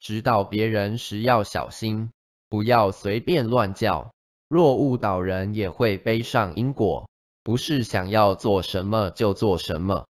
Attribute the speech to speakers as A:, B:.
A: 指导别人时要小心不要随便乱叫。若误导人也会背上因果不是想要做什么就做什么。